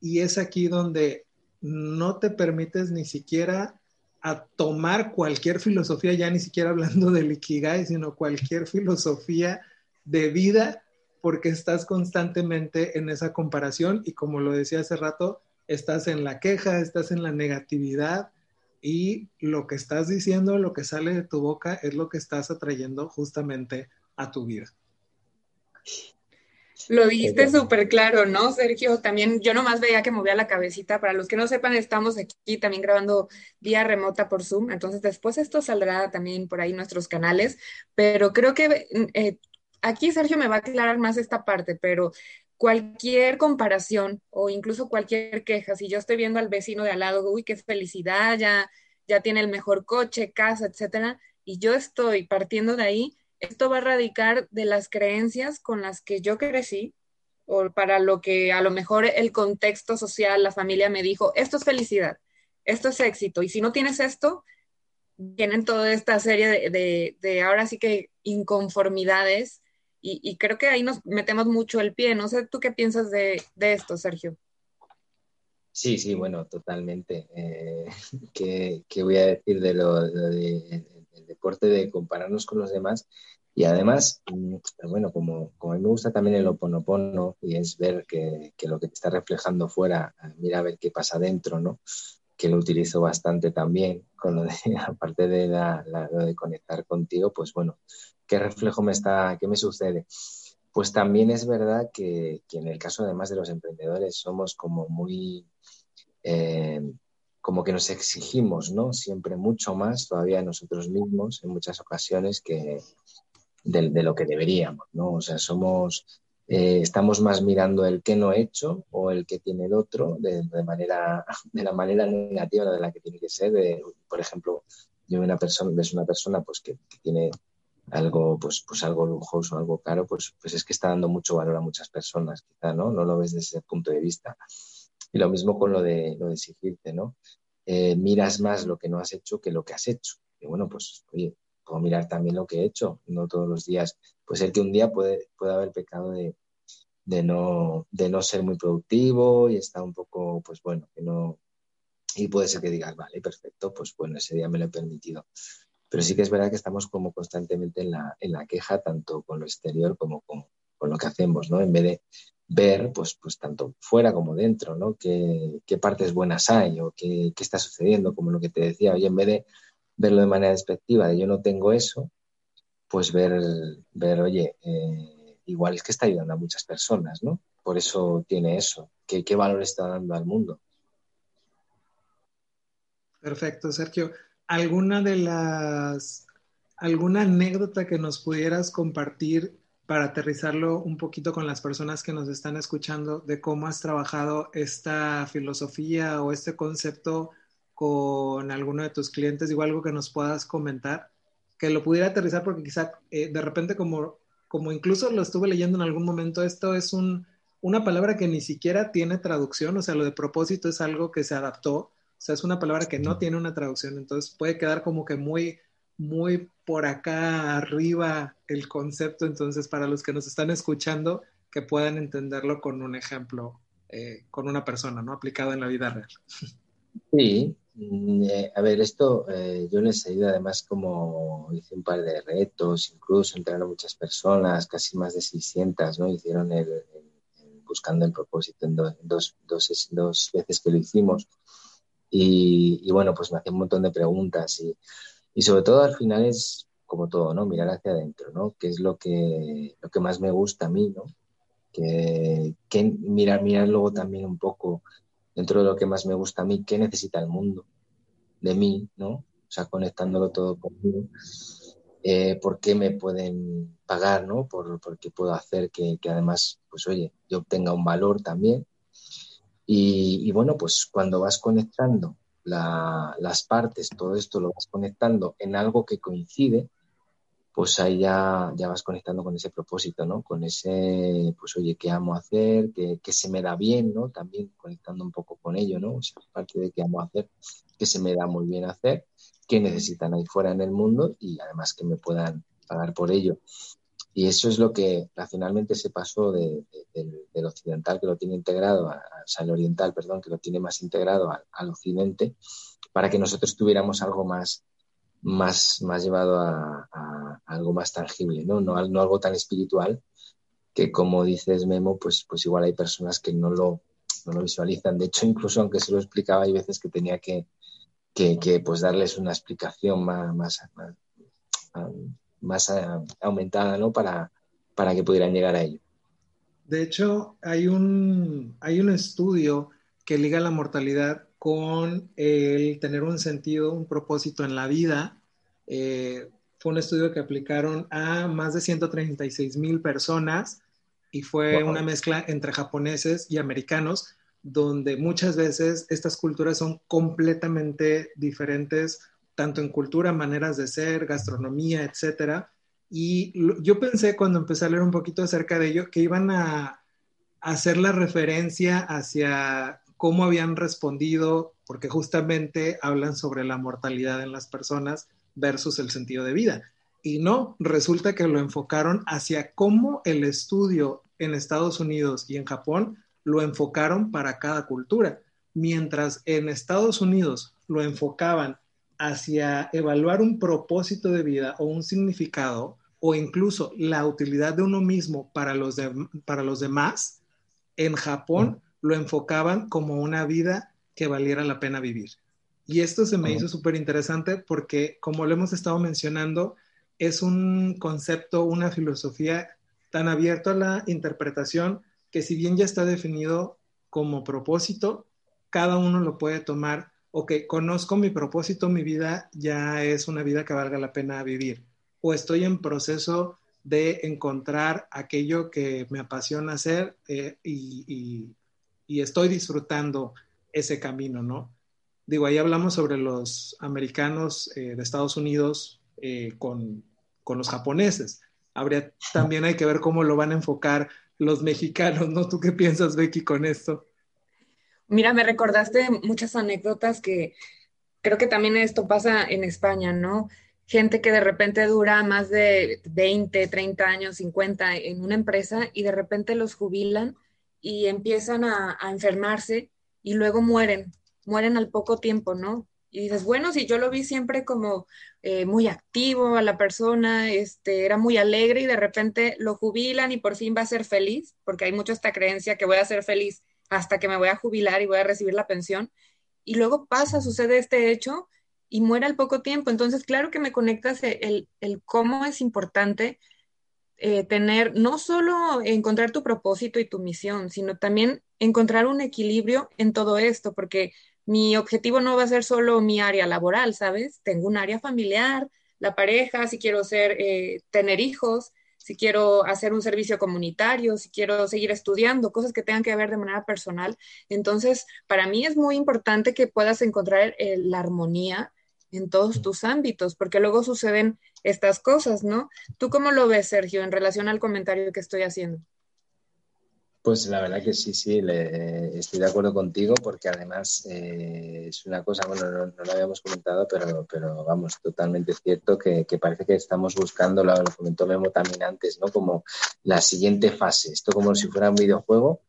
y es aquí donde no te permites ni siquiera a tomar cualquier filosofía, ya ni siquiera hablando del Ikigai, sino cualquier filosofía de vida porque estás constantemente en esa comparación y como lo decía hace rato, estás en la queja, estás en la negatividad y lo que estás diciendo, lo que sale de tu boca es lo que estás atrayendo justamente a tu vida. Lo dijiste súper claro, ¿no, Sergio? También yo nomás veía que movía la cabecita. Para los que no sepan, estamos aquí también grabando vía remota por Zoom. Entonces, después esto saldrá también por ahí nuestros canales. Pero creo que eh, aquí Sergio me va a aclarar más esta parte, pero cualquier comparación o incluso cualquier queja, si yo estoy viendo al vecino de al lado, uy, qué felicidad, ya, ya tiene el mejor coche, casa, etcétera, y yo estoy partiendo de ahí, esto va a radicar de las creencias con las que yo crecí o para lo que a lo mejor el contexto social, la familia me dijo, esto es felicidad, esto es éxito, y si no tienes esto, vienen toda esta serie de, de, de ahora sí que inconformidades y, creo que ahí nos metemos mucho el pie. No sé, ¿tú qué piensas de, esto, Sergio? Sí, sí, bueno, totalmente. Eh, ¿qué, voy a decir de lo, del deporte de compararnos con los demás? Y además, mm, bueno, como, como a mí me gusta también el oponopono y es ver que, que, lo que te está reflejando fuera, mira a ver qué pasa dentro, ¿no? Que lo utilizo bastante también, con lo de, aparte de lo de conectar contigo, pues bueno, ¿qué reflejo me está, qué me sucede? Pues también es verdad que, en el caso además de los emprendedores somos como muy, eh, como que nos exigimos, ¿no? Siempre mucho más todavía nosotros mismos en muchas ocasiones que de, lo que deberíamos, ¿no? O sea, somos, eh, estamos más mirando el que no he hecho o el que tiene el otro de, manera, de la manera negativa de la que tiene que ser. por ejemplo, yo una persona, ves una persona pues que tiene algo, pues, pues algo lujoso, algo caro, pues, pues es que está dando mucho valor a muchas personas, quizá, ¿no? No lo ves desde ese punto de vista. Y lo mismo con lo de, lo de exigirte, ¿no? Eh, miras más lo que no has hecho que lo que has hecho. Y bueno, pues, oye, puedo mirar también lo que he hecho, no todos los días. Pues el que un día puede, puede haber pecado de, de, no, de no ser muy productivo y está un poco, pues bueno, que no... Y puede ser que digas, vale, perfecto, pues bueno, ese día me lo he permitido pero sí que es verdad que estamos como constantemente en la, en la queja, tanto con lo exterior como con, con, lo que hacemos, ¿no? En vez de ver, pues, pues tanto fuera como dentro, ¿no? ¿Qué, qué partes buenas hay o qué, qué, está sucediendo? Como lo que te decía, oye, en vez de verlo de manera despectiva, de yo no tengo eso, pues ver, ver oye, eh, igual es que está ayudando a muchas personas, ¿no? Por eso tiene eso. ¿Qué, qué valor está dando al mundo? Perfecto, Sergio. ¿Alguna de las, alguna anécdota que nos pudieras compartir para aterrizarlo un poquito con las personas que nos están escuchando de cómo has trabajado esta filosofía o este concepto con alguno de tus clientes, igual algo que nos puedas comentar, que lo pudiera aterrizar porque quizá eh, de repente como, como incluso lo estuve leyendo en algún momento, esto es un, una palabra que ni siquiera tiene traducción, o sea, lo de propósito es algo que se adaptó o sea, es una palabra que no tiene una traducción, entonces puede quedar como que muy, muy por acá arriba el concepto. Entonces, para los que nos están escuchando, que puedan entenderlo con un ejemplo, eh, con una persona, ¿no? Aplicado en la vida real. Sí, eh, a ver, esto eh, yo les ido además como hice un par de retos, incluso entraron muchas personas, casi más de 600, ¿no? Hicieron el, buscando el propósito en dos, dos, dos veces que lo hicimos. Y, bueno, pues me hacía un montón de preguntas y, y, sobre todo al final es como todo, ¿no? Mirar hacia adentro, ¿no? ¿Qué es lo que, lo que más me gusta a mí, ¿no? Que, que mirar, mirar luego también un poco dentro de lo que más me gusta a mí, qué necesita el mundo de mí, ¿no? O sea, conectándolo todo conmigo. Eh, por qué me pueden pagar, ¿no? Por, por qué puedo hacer que, que, además, pues oye, yo obtenga un valor también y, bueno, pues cuando vas conectando las partes, todo esto lo vas conectando en algo que coincide, pues ahí ya, ya vas conectando con ese propósito, ¿no? Con ese, pues oye, ¿qué amo hacer? ¿Qué, se me da bien, ¿no? También conectando un poco con ello, ¿no? O sea, parte de qué amo hacer, que se me da muy bien hacer, qué necesitan ahí fuera en el mundo y además que me puedan pagar por ello. Y eso es lo que racionalmente se pasó de, del occidental, que lo tiene integrado, a, al oriental, perdón, que lo tiene más integrado al, occidente, para que nosotros tuviéramos algo más, más, más llevado a, algo más tangible, ¿no? No, no algo tan espiritual, que como dices Memo, pues, pues igual hay personas que no lo, no lo visualizan. De hecho, incluso aunque se lo explicaba, hay veces que tenía que, que, que pues darles una explicación más, más, más más eh, aumentada, ¿no? Para, para que pudieran llegar a ello. De hecho, hay un, hay un estudio que liga la mortalidad con el tener un sentido, un propósito en la vida. Eh, fue un estudio que aplicaron a más de 136 mil personas y fue una mezcla entre japoneses y americanos, donde muchas veces estas culturas son completamente diferentes tanto en cultura, maneras de ser, gastronomía, etcétera. Y yo pensé cuando empecé a leer un poquito acerca de ello que iban a, hacer la referencia hacia cómo habían respondido, porque justamente hablan sobre la mortalidad en las personas versus el sentido de vida. Y no, resulta que lo enfocaron hacia cómo el estudio en Estados Unidos y en Japón lo enfocaron para cada cultura. Mientras en Estados Unidos lo enfocaban hacia evaluar un propósito de vida o un significado o incluso la utilidad de uno mismo para los, para los demás, en Japón lo enfocaban como una vida que valiera la pena vivir. Y esto se me hizo súper interesante porque, como lo hemos estado mencionando, es un concepto, una filosofía tan abierto a la interpretación que si bien ya está definido como propósito, cada uno lo puede tomar. Ok, conozco mi propósito, mi vida ya es una vida que valga la pena vivir, o estoy en proceso de encontrar aquello que me apasiona hacer eh, y, estoy disfrutando ese camino, ¿no? Digo, ahí hablamos sobre los americanos eh, de Estados Unidos eh, con, con los japoneses. Habría, también hay que ver cómo lo van a enfocar los mexicanos, ¿no? ¿Tú qué piensas, Becky, con esto? Mira, me recordaste muchas anécdotas que creo que también esto pasa en España, ¿no? Gente que de repente dura más de 20, 30 años, 50 en una empresa y de repente los jubilan y empiezan a, enfermarse y luego mueren, mueren al poco tiempo, ¿no? Y dices, bueno, si yo lo vi siempre como eh, muy activo a la persona, este, era muy alegre y de repente lo jubilan y por fin va a ser feliz, porque hay mucha esta creencia que voy a ser feliz hasta que me voy a jubilar y voy a recibir la pensión. Y luego pasa, sucede este hecho y muere al poco tiempo. Entonces, claro que me conectas el, el cómo es importante eh, tener, no solo encontrar tu propósito y tu misión, sino también encontrar un equilibrio en todo esto, porque mi objetivo no va a ser solo mi área laboral, ¿sabes? Tengo un área familiar, la pareja, si quiero ser, eh, tener hijos, si quiero hacer un servicio comunitario, si quiero seguir estudiando, cosas que tengan que ver de manera personal. Entonces, para mí es muy importante que puedas encontrar eh, la armonía en todos tus ámbitos, porque luego suceden estas cosas, ¿no? ¿Tú cómo lo ves, Sergio, en relación al comentario que estoy haciendo? Pues la verdad que sí, sí, estoy de acuerdo contigo porque además eh, es una cosa, bueno, no, lo habíamos comentado, pero, pero vamos, totalmente cierto que, parece que estamos buscando, lo, lo, comentó Memo también antes, ¿no? Como la siguiente fase, esto como si fuera un videojuego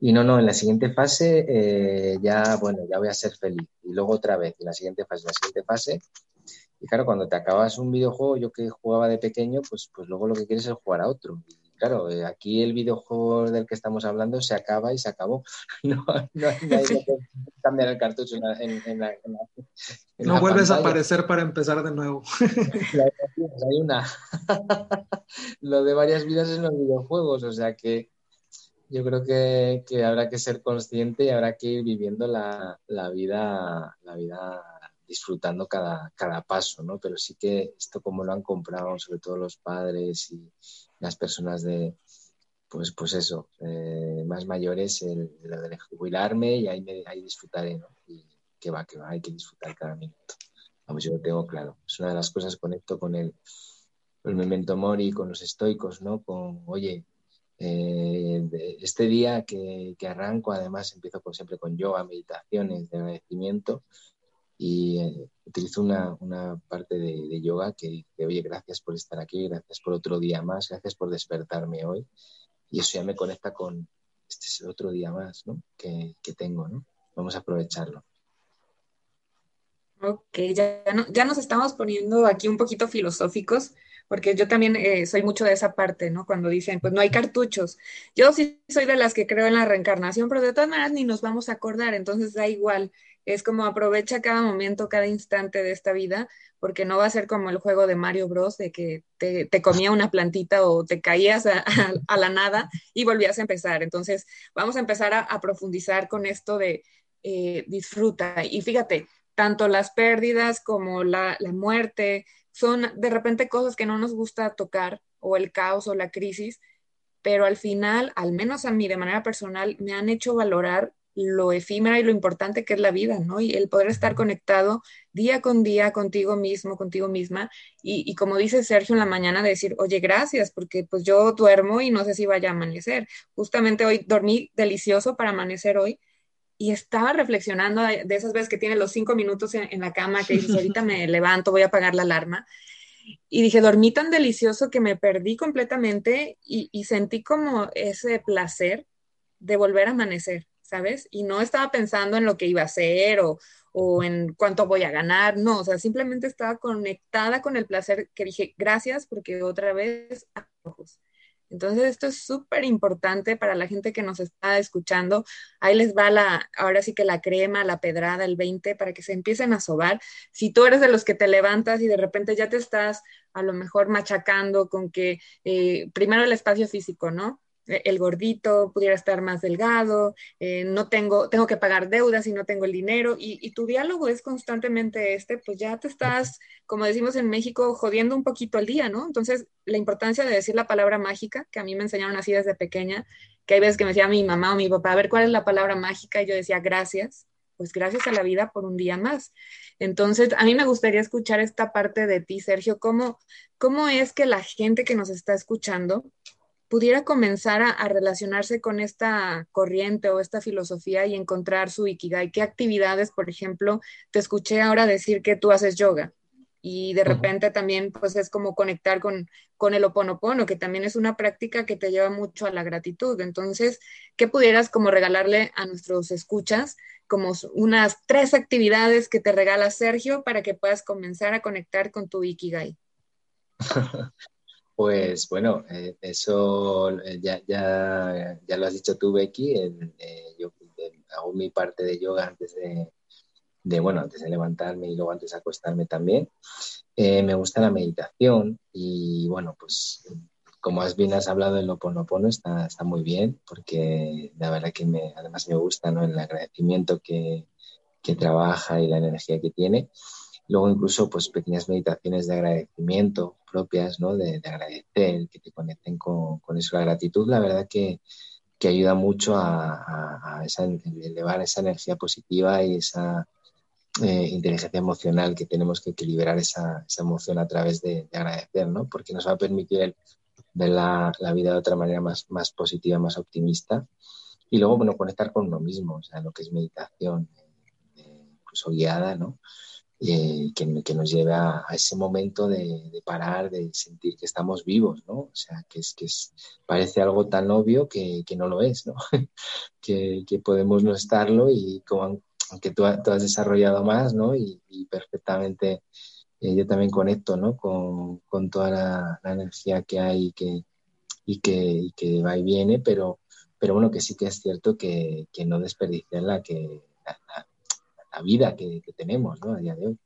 y no, no, en la siguiente fase eh, ya, bueno, ya voy a ser feliz y luego otra vez, en la siguiente fase, la siguiente fase y claro, cuando te acabas un videojuego, yo que jugaba de pequeño, pues, pues luego lo que quieres es jugar a otro claro, eh, aquí el videojuego del que estamos hablando se acaba y se acabó. No, no, hay que cambiar el cartucho en, la, No vuelves a aparecer para empezar de nuevo. hay una. Lo de varias vidas en los videojuegos, o sea que yo creo que, habrá que ser consciente y habrá que ir viviendo la, vida, la vida disfrutando cada, cada paso, ¿no? Pero sí que esto como lo han comprado, sobre todo los padres y, las personas de, pues, pues eso, eh, más mayores, el, de jubilarme y ahí, me, ahí disfrutaré, ¿no? Y que va, que va, hay que disfrutar cada minuto. Vamos, yo lo tengo claro. Es una de las cosas, conecto con el, el memento mori, con los estoicos, ¿no? Con, oye, eh, este día que, que, arranco, además empiezo con, siempre con yoga, meditaciones de agradecimiento y eh, utilizo una, una parte de, yoga que dice, oye, gracias por estar aquí, gracias por otro día más, gracias por despertarme hoy. Y eso ya me conecta con este es otro día más ¿no? que, que tengo, ¿no? Vamos a aprovecharlo. Ok, ya, ya nos estamos poniendo aquí un poquito filosóficos, porque yo también eh, soy mucho de esa parte, ¿no? Cuando dicen, pues no hay cartuchos. Yo sí soy de las que creo en la reencarnación, pero de todas maneras ni nos vamos a acordar, entonces da igual es como aprovecha cada momento, cada instante de esta vida, porque no va a ser como el juego de Mario Bros, de que te, comía una plantita o te caías a, la nada y volvías a empezar. Entonces, vamos a empezar a, profundizar con esto de eh, disfruta. Y fíjate, tanto las pérdidas como la, la muerte son de repente cosas que no nos gusta tocar, o el caos o la crisis, pero al final, al menos a mí de manera personal, me han hecho valorar lo efímera y lo importante que es la vida, ¿no? Y el poder estar conectado día con día contigo mismo, contigo misma, y, como dice Sergio en la mañana, decir, oye, gracias, porque pues yo duermo y no sé si vaya a amanecer. Justamente hoy dormí delicioso para amanecer hoy, y estaba reflexionando de, esas veces que tiene los cinco minutos en, la cama, que dices, ahorita me levanto, voy a apagar la alarma. Y dije, dormí tan delicioso que me perdí completamente y, y sentí como ese placer de volver a amanecer ¿sabes? Y no estaba pensando en lo que iba a hacer o, o en cuánto voy a ganar, no, o sea, simplemente estaba conectada con el placer que dije, gracias porque otra vez ojos. Entonces, esto es súper importante para la gente que nos está escuchando. Ahí les va la, ahora sí que la crema, la pedrada, el 20, para que se empiecen a sobar. Si tú eres de los que te levantas y de repente ya te estás a lo mejor machacando con que eh, primero el espacio físico, ¿no? Eh, el gordito pudiera estar más delgado, eh, no tengo, tengo que pagar deudas y no tengo el dinero, y, tu diálogo es constantemente este, pues ya te estás, como decimos en México, jodiendo un poquito al día, ¿no? Entonces, la importancia de decir la palabra mágica, que a mí me enseñaron así desde pequeña, que hay veces que me decía mi mamá o mi papá, a ver cuál es la palabra mágica, y yo decía gracias, pues gracias a la vida por un día más. Entonces, a mí me gustaría escuchar esta parte de ti, Sergio, ¿cómo, cómo es que la gente que nos está escuchando pudiera comenzar a, relacionarse con esta corriente o esta filosofía y encontrar su ikigai? ¿Qué actividades, por ejemplo, te escuché ahora decir que tú haces yoga? y de repente también pues es como conectar con, con el oponopono, que también es una práctica que te lleva mucho a la gratitud. Entonces, ¿qué pudieras como regalarle a nuestros escuchas? Como unas tres actividades que te regala Sergio para que puedas comenzar a conectar con tu Ikigai. Pues bueno, eh, eso eh, ya, ya, ya, lo has dicho tú, Becky. Eh, yo hago mi parte de yoga antes de, bueno, antes de levantarme y luego antes de acostarme también. Me gusta la meditación y bueno, pues como has bien has hablado Lo Oponopono está, está muy bien porque la verdad que me, además me gusta ¿no? el agradecimiento que, que trabaja y la energía que tiene. Luego incluso pues pequeñas meditaciones de agradecimiento propias, ¿no? De, agradecer, que te conecten con, con, eso. La gratitud, la verdad que, que ayuda mucho a, a, esa, elevar esa energía positiva y esa, eh, inteligencia emocional que tenemos que equilibrar esa, esa emoción a través de, agradecer, ¿no? Porque nos va a permitir ver la, la, vida de otra manera más, más positiva, más optimista. Y luego, bueno, conectar con uno mismo, o sea, lo que es meditación, eh, incluso guiada, ¿no? Eh, que, que, nos lleve a, ese momento de, de, parar, de sentir que estamos vivos, ¿no? O sea, que es que es, parece algo tan obvio que, que no lo es, ¿no? que, que, podemos no estarlo y como, aunque tú, has desarrollado más, ¿no? Y, perfectamente eh, yo también conecto, ¿no? Con, con toda la, energía que hay y que, y que, que, va y viene, pero, pero bueno, que sí que es cierto que, que no desperdiciar la, que, la, vida que, que, tenemos, ¿no? A día de hoy.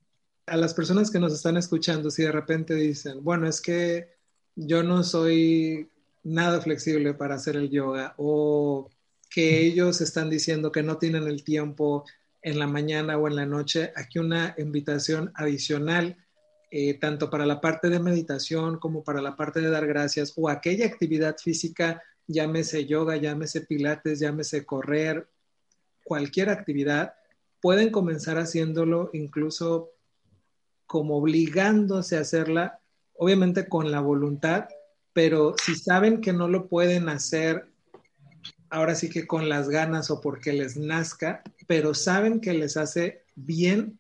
A las personas que nos están escuchando, si de repente dicen, bueno, es que yo no soy nada flexible para hacer el yoga o que ellos están diciendo que no tienen el tiempo en la mañana o en la noche. Aquí una invitación adicional, eh, tanto para la parte de meditación como para la parte de dar gracias o aquella actividad física, llámese yoga, llámese pilates, llámese correr, cualquier actividad, pueden comenzar haciéndolo incluso como obligándose a hacerla, obviamente con la voluntad, pero si saben que no lo pueden hacer ahora sí que con las ganas o porque les nazca, pero saben que les hace bien,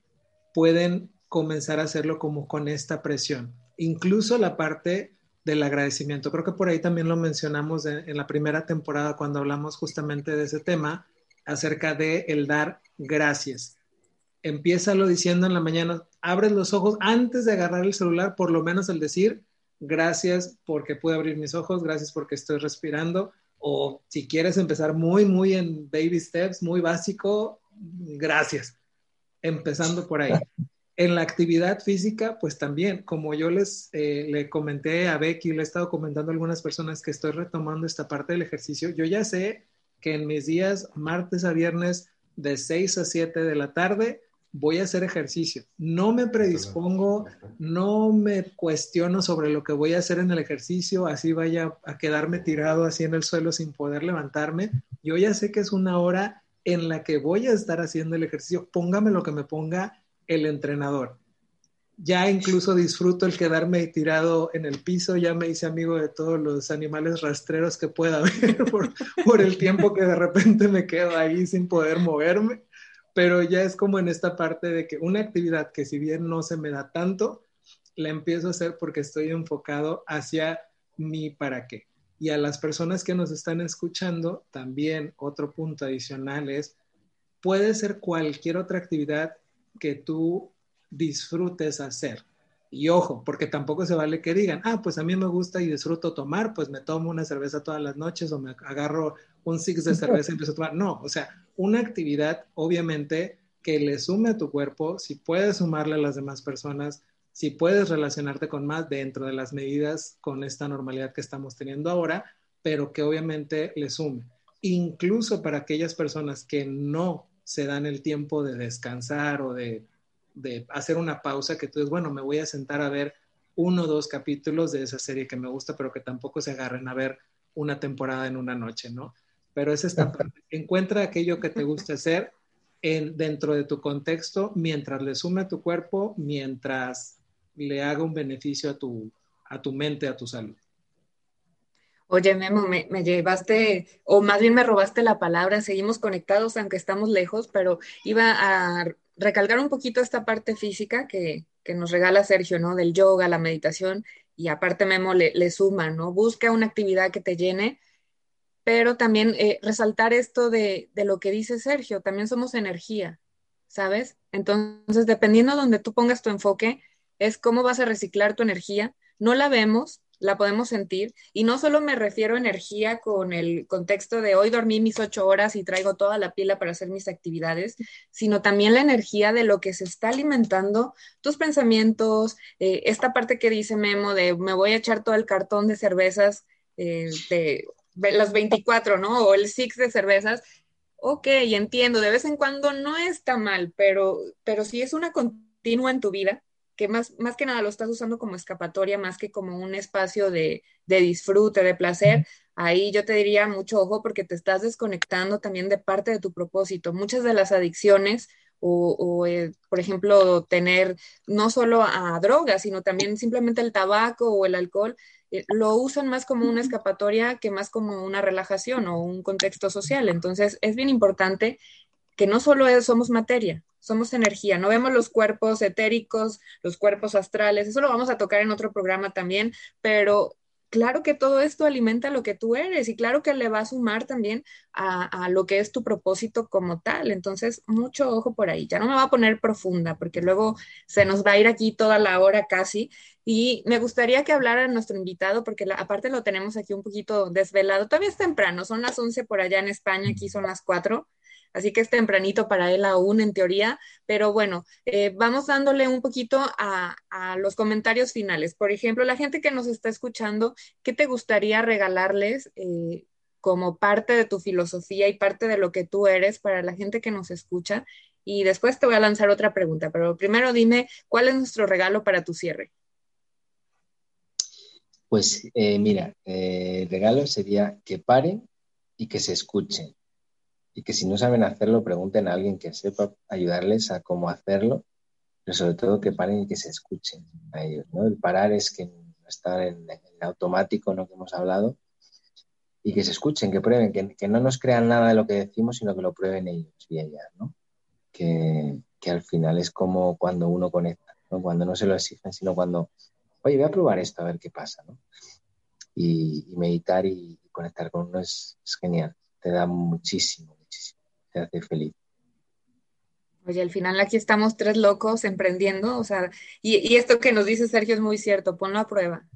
pueden comenzar a hacerlo como con esta presión. Incluso la parte del agradecimiento. Creo que por ahí también lo mencionamos en, la primera temporada cuando hablamos justamente de ese tema acerca de el dar gracias. Empiézalo diciendo en la mañana, abres los ojos antes de agarrar el celular, por lo menos el decir gracias porque pude abrir mis ojos, gracias porque estoy respirando, o si quieres empezar muy, muy en baby steps, muy básico, gracias. Empezando por ahí. En la actividad física, pues también, como yo les eh, le comenté a Becky, le he estado comentando a algunas personas que estoy retomando esta parte del ejercicio, yo ya sé que en mis días martes a viernes de 6 a 7 de la tarde voy a hacer ejercicio. No me predispongo, no me cuestiono sobre lo que voy a hacer en el ejercicio, así vaya a quedarme tirado así en el suelo sin poder levantarme. Yo ya sé que es una hora en la que voy a estar haciendo el ejercicio, póngame lo que me ponga el entrenador. Ya incluso disfruto el quedarme tirado en el piso, ya me hice amigo de todos los animales rastreros que pueda haber por, por el tiempo que de repente me quedo ahí sin poder moverme pero ya es como en esta parte de que una actividad que si bien no se me da tanto, la empiezo a hacer porque estoy enfocado hacia mi para qué. Y a las personas que nos están escuchando, también otro punto adicional es, puede ser cualquier otra actividad que tú disfrutes hacer. Y ojo, porque tampoco se vale que digan, ah, pues a mí me gusta y disfruto tomar, pues me tomo una cerveza todas las noches o me agarro un six de cerveza y empiezo a tomar. No, o sea, una actividad, obviamente, que le sume a tu cuerpo, si puedes sumarle a las demás personas, si puedes relacionarte con más dentro de las medidas con esta normalidad que estamos teniendo ahora, pero que obviamente le sume. Incluso para aquellas personas que no se dan el tiempo de descansar o de, de hacer una pausa, que tú dices, bueno, me voy a sentar a ver uno o dos capítulos de esa serie que me gusta, pero que tampoco se agarren a ver una temporada en una noche, ¿no? pero es esta parte. Encuentra aquello que te guste hacer en, dentro de tu contexto mientras le sume a tu cuerpo, mientras le haga un beneficio a tu, a tu mente, a tu salud. Oye, Memo, me, me, llevaste, o más bien me robaste la palabra, seguimos conectados aunque estamos lejos, pero iba a recalcar un poquito esta parte física que, nos regala Sergio, ¿no? Del yoga, la meditación, y aparte Memo le, le suma, ¿no? Busca una actividad que te llene, pero también eh, resaltar esto de, de, lo que dice Sergio, también somos energía, ¿sabes? Entonces, dependiendo de donde tú pongas tu enfoque, es cómo vas a reciclar tu energía. No la vemos, la podemos sentir. Y no solo me refiero a energía con el contexto de hoy dormí mis ocho horas y traigo toda la pila para hacer mis actividades, sino también la energía de lo que se está alimentando, tus pensamientos, eh, esta parte que dice Memo de me voy a echar todo el cartón de cervezas eh, de las 24, ¿no? O el six de cervezas. Ok, entiendo, de vez en cuando no está mal, pero, pero si es una continua en tu vida, que más, más que nada lo estás usando como escapatoria, más que como un espacio de, de disfrute, de placer, ahí yo te diría mucho ojo porque te estás desconectando también de parte de tu propósito. Muchas de las adicciones o, eh, por ejemplo, tener no solo a drogas, sino también simplemente el tabaco o el alcohol, eh, lo usan más como una escapatoria que más como una relajación o un contexto social. Entonces, es bien importante que no solo somos materia, somos energía, no vemos los cuerpos etéricos, los cuerpos astrales, eso lo vamos a tocar en otro programa también, pero claro que todo esto alimenta lo que tú eres y claro que le va a sumar también a, lo que es tu propósito como tal. Entonces, mucho ojo por ahí. Ya no me va a poner profunda porque luego se nos va a ir aquí toda la hora casi. Y me gustaría que hablara nuestro invitado porque aparte lo tenemos aquí un poquito desvelado. Todavía es temprano, son las 11 por allá en España, aquí son las 4 así que es tempranito para él aún en teoría, pero bueno, eh, vamos dándole un poquito a, los comentarios finales. Por ejemplo, la gente que nos está escuchando, ¿qué te gustaría regalarles eh, como parte de tu filosofía y parte de lo que tú eres para la gente que nos escucha? Y después te voy a lanzar otra pregunta, pero primero dime, ¿cuál es nuestro regalo para tu cierre? Pues eh, mira, el regalo sería que paren y que se escuchen y que si no saben hacerlo, pregunten a alguien que sepa ayudarles a cómo hacerlo, pero sobre todo que paren y que se escuchen a ellos. ¿no? El parar es que no en, automático, ¿no? que hemos hablado, y que se escuchen, que prueben, que, no nos crean nada de lo que decimos, sino que lo prueben ellos y ellas, ¿no? Que, al final es como cuando uno conecta, ¿no? cuando no se lo exigen, sino cuando, oye, voy a probar esto a ver qué pasa, ¿no? Y, meditar y, conectar con uno es genial, te da muchísimo, hace feliz. Oye, al final aquí estamos tres locos emprendiendo, o sea, y, esto que nos dice Sergio es muy cierto, ponlo a prueba.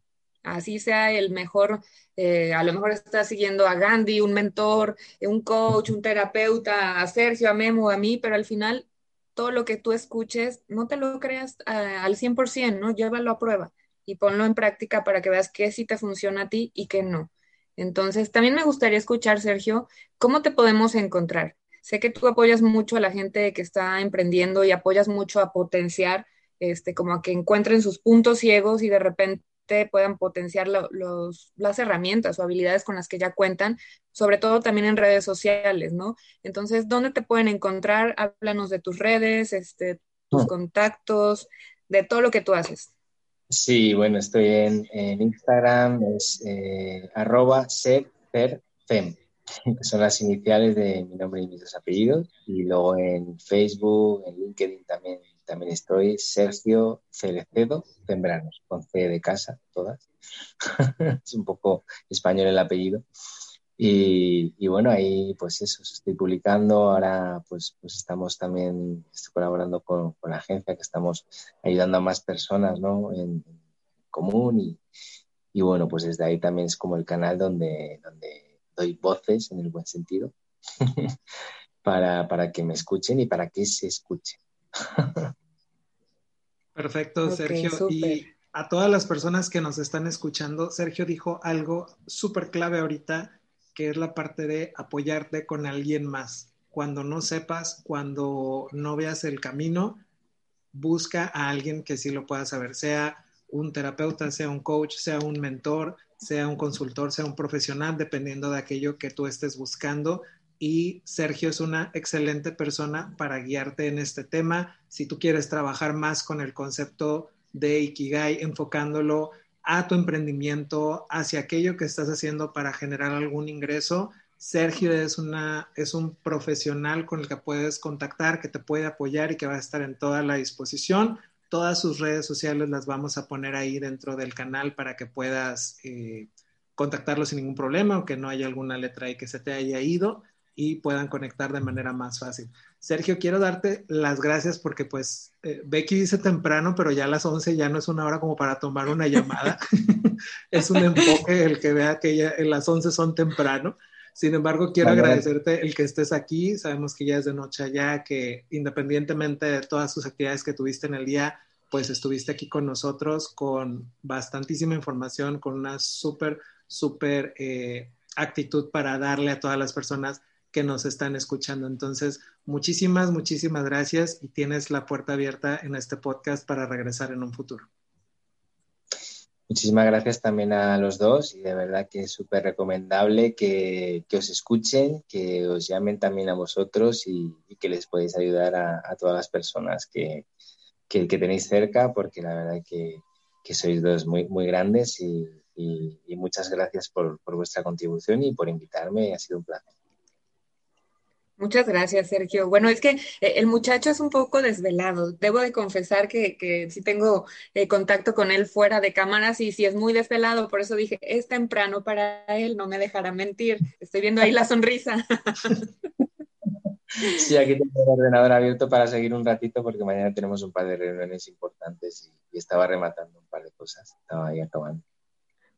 Así sea el mejor, eh, a lo mejor estás siguiendo a Gandhi, un mentor, un coach, un terapeuta, a Sergio, a Memo, a mí, pero al final todo lo que tú escuches, no te lo creas eh, al 100%, ¿no? Llévalo a prueba y ponlo en práctica para que veas qué sí te funciona a ti y qué no. Entonces, también me gustaría escuchar, Sergio, ¿cómo te podemos encontrar? Sé que tú apoyas mucho a la gente que está emprendiendo y apoyas mucho a potenciar, este, como a que encuentren sus puntos ciegos y de repente puedan potenciar los, las herramientas o habilidades con las que ya cuentan, sobre todo también en redes sociales, ¿no? Entonces, ¿dónde te pueden encontrar? Háblanos de tus redes, este, tus mm. contactos, de todo lo que tú haces. Sí, bueno, estoy en, Instagram, es eh, arroba serperfem que son las iniciales de mi nombre y mis dos apellidos. Y luego en Facebook, en LinkedIn también, también estoy, Sergio Cerecedo Tembranos, con C de casa, todas. es un poco español el apellido. Y, bueno, ahí pues eso, estoy publicando, ahora pues, pues estamos también, estoy colaborando con, la agencia, que estamos ayudando a más personas, ¿no? En, común y, y, bueno, pues desde ahí también es como el canal donde, donde doy voces en el buen sentido para, que me escuchen y para que se escuchen. Perfecto, Sergio. Y a todas las personas que nos están escuchando, Sergio dijo algo súper clave ahorita, que es la parte de apoyarte con alguien más. Cuando no sepas, cuando no veas el camino, busca a alguien que sí lo pueda saber, sea un terapeuta, sea un coach, sea un mentor, sea un consultor, sea un profesional, dependiendo de aquello que tú estés buscando. Y Sergio es una excelente persona para guiarte en este tema. Si tú quieres trabajar más con el concepto de Ikigai, enfocándolo a tu emprendimiento, hacia aquello que estás haciendo para generar algún ingreso, Sergio es, una, es un profesional con el que puedes contactar, que te puede apoyar y que va a estar en toda la disposición. Todas sus redes sociales las vamos a poner ahí dentro del canal para que puedas eh, contactarlo sin ningún problema o que no haya alguna letra ahí que se te haya ido y puedan conectar de manera más fácil. Sergio, quiero darte las gracias porque pues eh, Becky dice temprano, pero ya a las 11 ya no es una hora como para tomar una llamada. es un enfoque el que vea que ya las 11 son temprano. Sin embargo, quiero agradecerte el que estés aquí. Sabemos que ya es de noche allá, que independientemente de todas tus actividades que tuviste en el día, pues estuviste aquí con nosotros con bastantísima información, con una súper, súper eh, actitud para darle a todas las personas que nos están escuchando. Entonces, muchísimas, muchísimas gracias y tienes la puerta abierta en este podcast para regresar en un futuro. Muchísimas gracias también a los dos y de verdad que es súper recomendable que, os escuchen, que os llamen también a vosotros y, que les podéis ayudar a, todas las personas que, tenéis cerca, porque la verdad que, que sois dos muy, muy grandes y, muchas gracias por, por vuestra contribución y por invitarme, ha sido un placer. Muchas gracias, Sergio. Bueno, es que eh, el muchacho es un poco desvelado. Debo de confesar que, que sí tengo eh, contacto con él fuera de cámaras y sí es muy desvelado. Por eso dije, es temprano para él, no me dejará mentir. Estoy viendo ahí la sonrisa. Sí, aquí tengo el ordenador abierto para seguir un ratito porque mañana tenemos un par de reuniones importantes y, y estaba rematando un par de cosas. Estaba ahí acabando.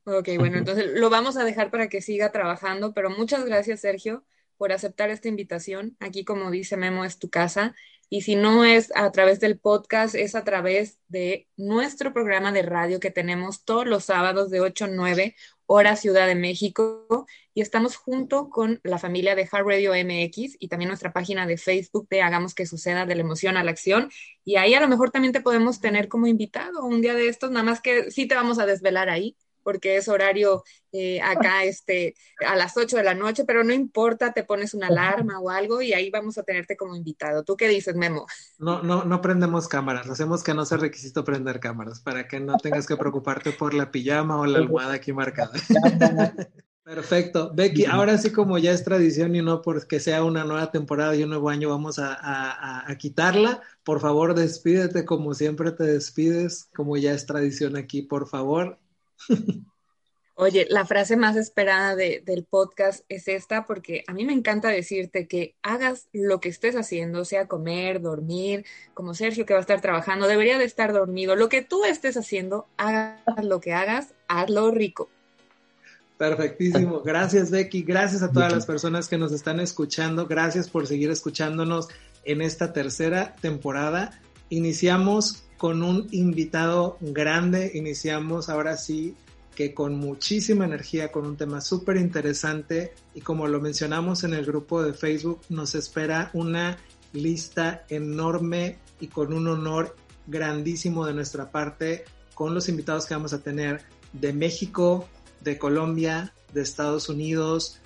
Ok, bueno, entonces lo vamos a dejar para que siga trabajando, pero muchas gracias, Sergio por aceptar esta invitación. Aquí, como dice Memo, es tu casa. Y si no es a través del podcast, es a través de nuestro programa de radio que tenemos todos los sábados de 8 a 9, hora Ciudad de México. Y estamos junto con la familia de Hard Radio MX y también nuestra página de Facebook de Hagamos que suceda de la emoción a la acción. Y ahí a lo mejor también te podemos tener como invitado un día de estos, nada más que sí te vamos a desvelar ahí porque es horario eh, acá este, a las 8 de la noche, pero no importa, te pones una alarma o algo y ahí vamos a tenerte como invitado. ¿Tú qué dices, Memo? No, no, no prendemos cámaras, hacemos que no sea requisito prender cámaras para que no tengas que preocuparte por la pijama o la almohada aquí marcada. Perfecto. Becky, ahora sí como ya es tradición y no porque sea una nueva temporada y un nuevo año, vamos a, a, quitarla. Por favor, despídete como siempre te despides, como ya es tradición aquí, por favor. Oye, la frase más esperada del podcast es esta, porque a mí me encanta decirte que hagas lo que estés haciendo, sea comer, dormir, como Sergio que va a estar trabajando, debería de estar dormido. Lo que tú estés haciendo, hagas lo que hagas, hazlo rico. Perfectísimo. Gracias, Becky. Gracias a todas las personas que nos están escuchando. Gracias por seguir escuchándonos en esta tercera temporada. Iniciamos con un invitado grande. Iniciamos ahora sí que con muchísima energía, con un tema súper interesante y como lo mencionamos en el grupo de Facebook, nos espera una lista enorme y con un honor grandísimo de nuestra parte con los invitados que vamos a tener de México, de Colombia, de Estados Unidos,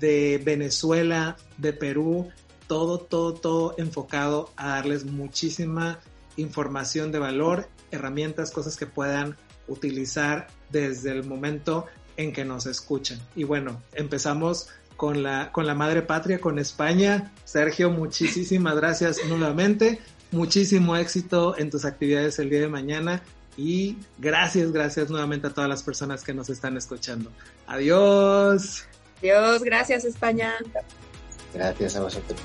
de Venezuela, de Perú, todo, todo, todo enfocado a darles muchísima información de valor, herramientas, cosas que puedan utilizar desde el momento en que nos escuchan. Y bueno, empezamos con la, con la madre patria, con España. Sergio, muchísimas gracias nuevamente. Muchísimo éxito en tus actividades el día de mañana. Y gracias, gracias nuevamente a todas las personas que nos están escuchando. Adiós. Adiós, gracias España. Gracias a vosotros.